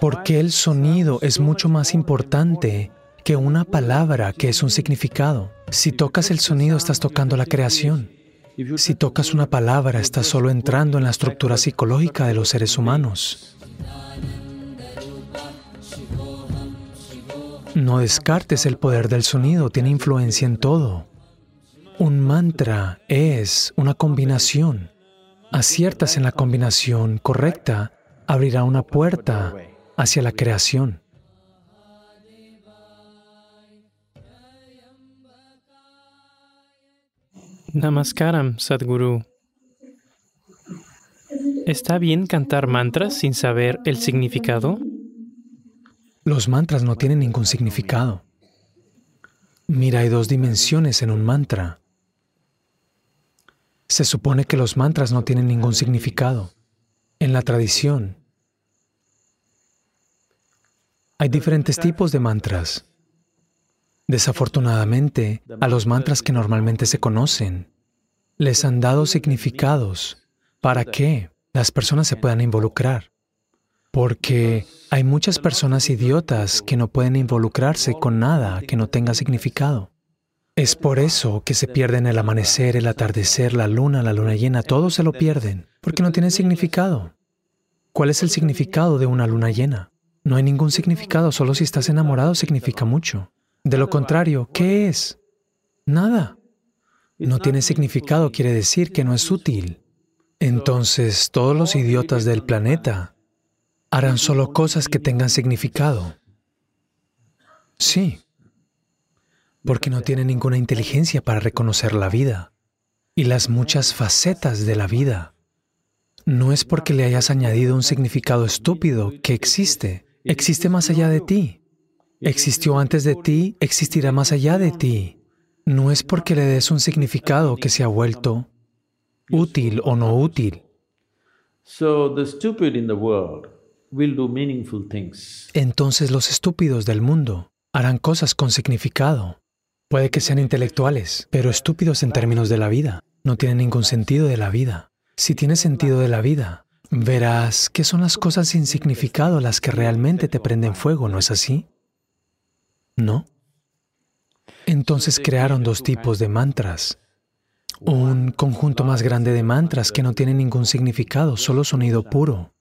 Porque el sonido es mucho más importante que una palabra que es un significado. Si tocas el sonido, estás tocando la creación. Si tocas una palabra, estás solo entrando en la estructura psicológica de los seres humanos. No descartes el poder del sonido, tiene influencia en todo. Un mantra es una combinación. Aciertas en la combinación correcta, abrirá una puerta hacia la creación. Namaskaram, Sadhguru. ¿Está bien cantar mantras sin saber el significado? Los mantras no tienen ningún significado. Mira, hay dos dimensiones en un mantra. Se supone que los mantras no tienen ningún significado. En la tradición, hay diferentes tipos de mantras. Desafortunadamente, a los mantras que normalmente se conocen, les han dado significados para que las personas se puedan involucrar. Porque hay muchas personas idiotas que no pueden involucrarse con nada que no tenga significado. Es por eso que se pierden el amanecer, el atardecer, la luna, la luna llena, todo se lo pierden, porque no tiene significado. ¿Cuál es el significado de una luna llena? No hay ningún significado, solo si estás enamorado significa mucho. De lo contrario, ¿qué es? Nada. No tiene significado quiere decir que no es útil. Entonces, todos los idiotas del planeta harán solo cosas que tengan significado. Sí, porque no tienen ninguna inteligencia para reconocer la vida y las muchas facetas de la vida. No es porque le hayas añadido un significado estúpido que existe, existe más allá de ti. Existió antes de ti, existirá más allá de ti. No es porque le des un significado que se ha vuelto útil o no útil. Entonces los estúpidos del mundo harán cosas con significado. Puede que sean intelectuales, pero estúpidos en términos de la vida. No tienen ningún sentido de la vida. Si tiene sentido de la vida, verás que son las cosas sin significado las que realmente te prenden fuego, ¿no es así? ¿No? Entonces crearon dos tipos de mantras. Un conjunto más grande de mantras que no tienen ningún significado, solo sonido puro.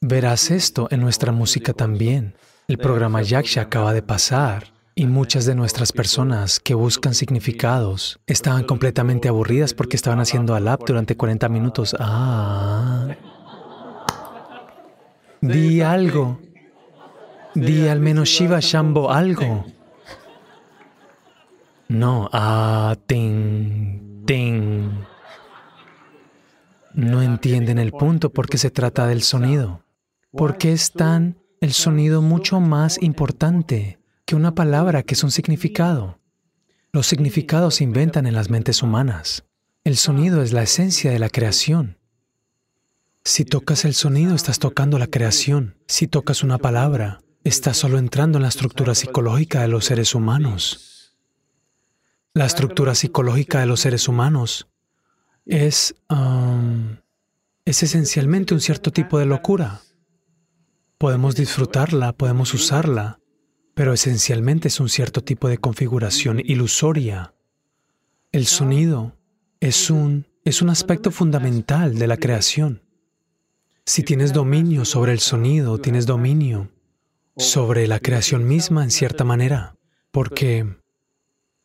Verás esto en nuestra música también. El programa Yaksha acaba de pasar y muchas de nuestras personas que buscan significados estaban completamente aburridas porque estaban haciendo alap durante 40 minutos. Ah. Di algo. Di al menos Shiva Shambho algo. No, ah, ting, ting. No entienden el punto porque se trata del sonido. ¿Por qué es tan el sonido mucho más importante que una palabra que es un significado? Los significados se inventan en las mentes humanas. El sonido es la esencia de la creación. Si tocas el sonido, estás tocando la creación. Si tocas una palabra, está solo entrando en la estructura psicológica de los seres humanos. La estructura psicológica de los seres humanos es, um, es esencialmente un cierto tipo de locura. Podemos disfrutarla, podemos usarla, pero esencialmente es un cierto tipo de configuración ilusoria. El sonido es un, es un aspecto fundamental de la creación. Si tienes dominio sobre el sonido, tienes dominio sobre la creación misma en cierta manera, porque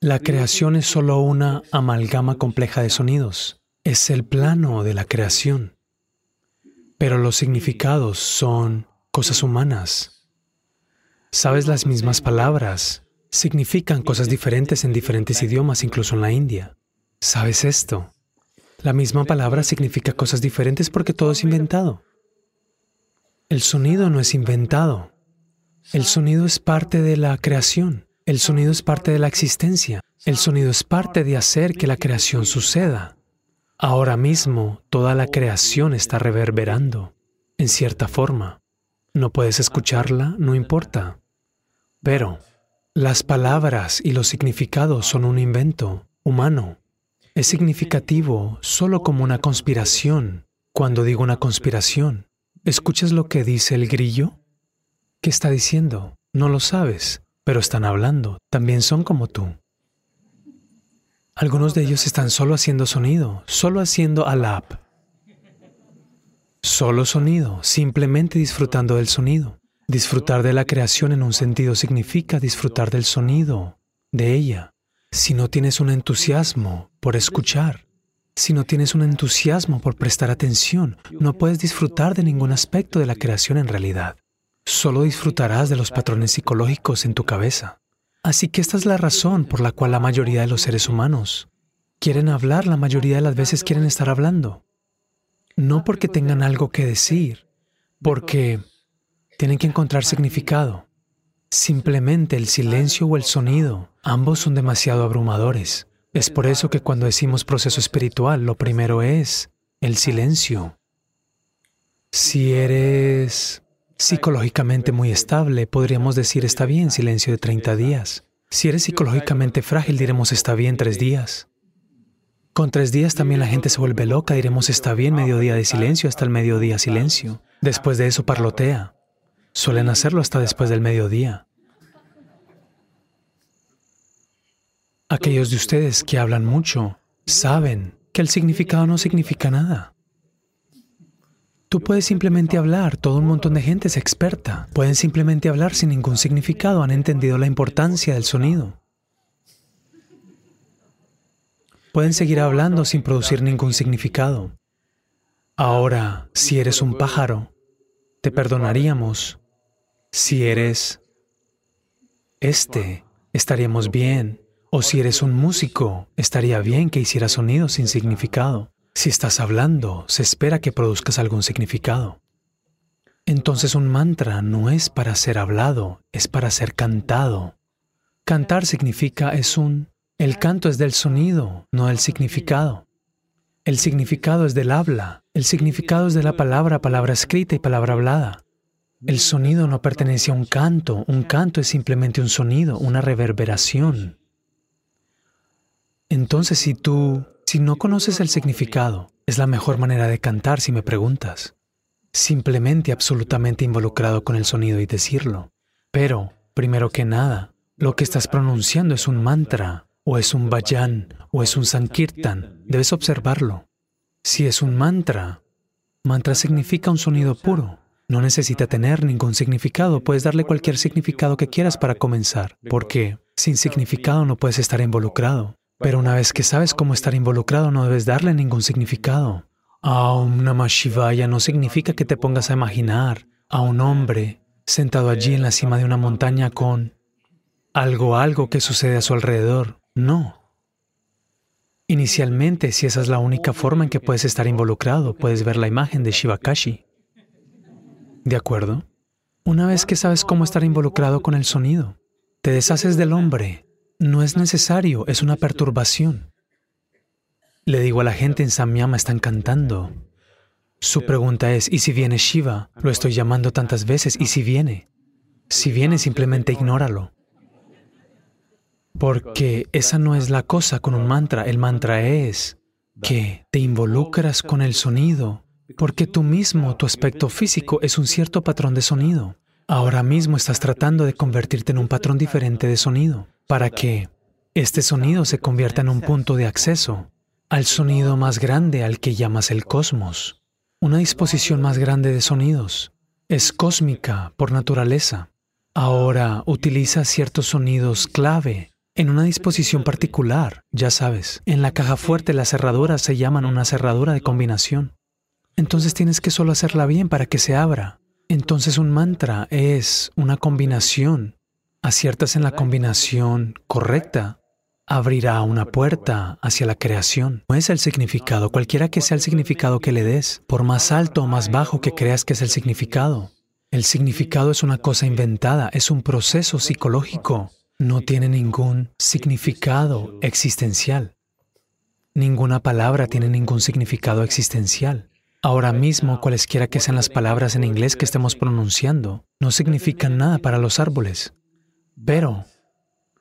la creación es solo una amalgama compleja de sonidos, es el plano de la creación, pero los significados son cosas humanas. Sabes, las mismas palabras significan cosas diferentes en diferentes idiomas, incluso en la India. ¿Sabes esto? La misma palabra significa cosas diferentes porque todo es inventado. El sonido no es inventado. El sonido es parte de la creación. El sonido es parte de la existencia. El sonido es parte de hacer que la creación suceda. Ahora mismo toda la creación está reverberando, en cierta forma. No puedes escucharla, no importa. Pero las palabras y los significados son un invento humano. Es significativo solo como una conspiración. Cuando digo una conspiración, ¿escuchas lo que dice el grillo? ¿Qué está diciendo? No lo sabes, pero están hablando. También son como tú. Algunos de ellos están solo haciendo sonido, solo haciendo alap. Solo sonido, simplemente disfrutando del sonido. Disfrutar de la creación en un sentido significa disfrutar del sonido, de ella. Si no tienes un entusiasmo por escuchar, si no tienes un entusiasmo por prestar atención, no puedes disfrutar de ningún aspecto de la creación en realidad. Solo disfrutarás de los patrones psicológicos en tu cabeza. Así que esta es la razón por la cual la mayoría de los seres humanos quieren hablar, la mayoría de las veces quieren estar hablando. No porque tengan algo que decir, porque tienen que encontrar significado. Simplemente el silencio o el sonido, ambos son demasiado abrumadores. Es por eso que cuando decimos proceso espiritual, lo primero es el silencio. Si eres psicológicamente muy estable, podríamos decir está bien, silencio de 30 días. Si eres psicológicamente frágil, diremos está bien, tres días. Con tres días también la gente se vuelve loca, diremos está bien, mediodía de silencio hasta el mediodía silencio. Después de eso parlotea. Suelen hacerlo hasta después del mediodía. Aquellos de ustedes que hablan mucho saben que el significado no significa nada. Tú puedes simplemente hablar, todo un montón de gente es experta. Pueden simplemente hablar sin ningún significado, han entendido la importancia del sonido. Pueden seguir hablando sin producir ningún significado. Ahora, si eres un pájaro, te perdonaríamos. Si eres este, estaríamos bien. O si eres un músico, estaría bien que hicieras sonido sin significado. Si estás hablando, se espera que produzcas algún significado. Entonces un mantra no es para ser hablado, es para ser cantado. Cantar significa es un... El canto es del sonido, no del significado. El significado es del habla, el significado es de la palabra, palabra escrita y palabra hablada. El sonido no pertenece a un canto, un canto es simplemente un sonido, una reverberación. Entonces si tú si no conoces el significado, es la mejor manera de cantar si me preguntas. Simplemente absolutamente involucrado con el sonido y decirlo. Pero, primero que nada, lo que estás pronunciando es un mantra, o es un vayan, o es un sankirtan. Debes observarlo. Si es un mantra, mantra significa un sonido puro. No necesita tener ningún significado, puedes darle cualquier significado que quieras para comenzar, porque sin significado no puedes estar involucrado. Pero una vez que sabes cómo estar involucrado, no debes darle ningún significado. Aum Namah Shivaya no significa que te pongas a imaginar a un hombre sentado allí en la cima de una montaña con algo, algo que sucede a su alrededor. No. Inicialmente, si esa es la única forma en que puedes estar involucrado, puedes ver la imagen de Shivakashi. ¿De acuerdo? Una vez que sabes cómo estar involucrado con el sonido, te deshaces del hombre no es necesario, es una perturbación. Le digo a la gente en Samyama están cantando. Su pregunta es, ¿y si viene Shiva? Lo estoy llamando tantas veces, ¿y si viene? Si viene, simplemente ignóralo. Porque esa no es la cosa con un mantra. El mantra es que te involucras con el sonido, porque tú mismo, tu aspecto físico, es un cierto patrón de sonido. Ahora mismo estás tratando de convertirte en un patrón diferente de sonido para que este sonido se convierta en un punto de acceso al sonido más grande al que llamas el cosmos. Una disposición más grande de sonidos. Es cósmica por naturaleza. Ahora utiliza ciertos sonidos clave en una disposición particular, ya sabes. En la caja fuerte las cerraduras se llaman una cerradura de combinación. Entonces tienes que solo hacerla bien para que se abra. Entonces un mantra es una combinación aciertas en la combinación correcta, abrirá una puerta hacia la creación. No es el significado, cualquiera que sea el significado que le des, por más alto o más bajo que creas que es el significado. El significado es una cosa inventada, es un proceso psicológico, no tiene ningún significado existencial. Ninguna palabra tiene ningún significado existencial. Ahora mismo, cualesquiera que sean las palabras en inglés que estemos pronunciando, no significan nada para los árboles. Pero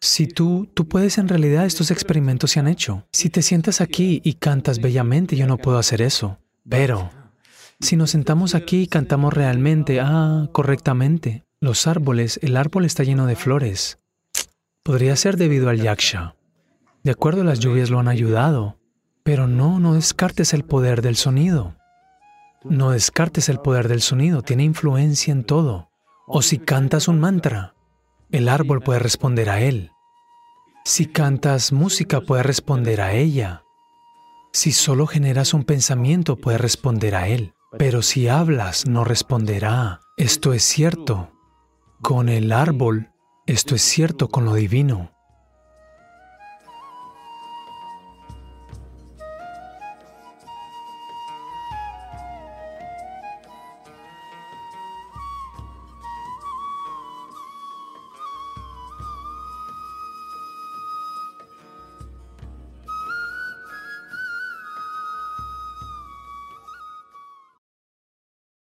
si tú, tú puedes en realidad, estos experimentos se han hecho. Si te sientas aquí y cantas bellamente, yo no puedo hacer eso. Pero si nos sentamos aquí y cantamos realmente, ah, correctamente, Los árboles, el árbol está lleno de flores. Podría ser debido al yaksha. De acuerdo, las lluvias lo han ayudado, pero no, no descartes el poder del sonido. No descartes el poder del sonido, tiene influencia en todo. O si cantas un mantra, el árbol puede responder a él. Si cantas música, puede responder a ella. Si solo generas un pensamiento, puede responder a él. Pero si hablas, no responderá. Esto es cierto. Con el árbol, esto es cierto con lo divino.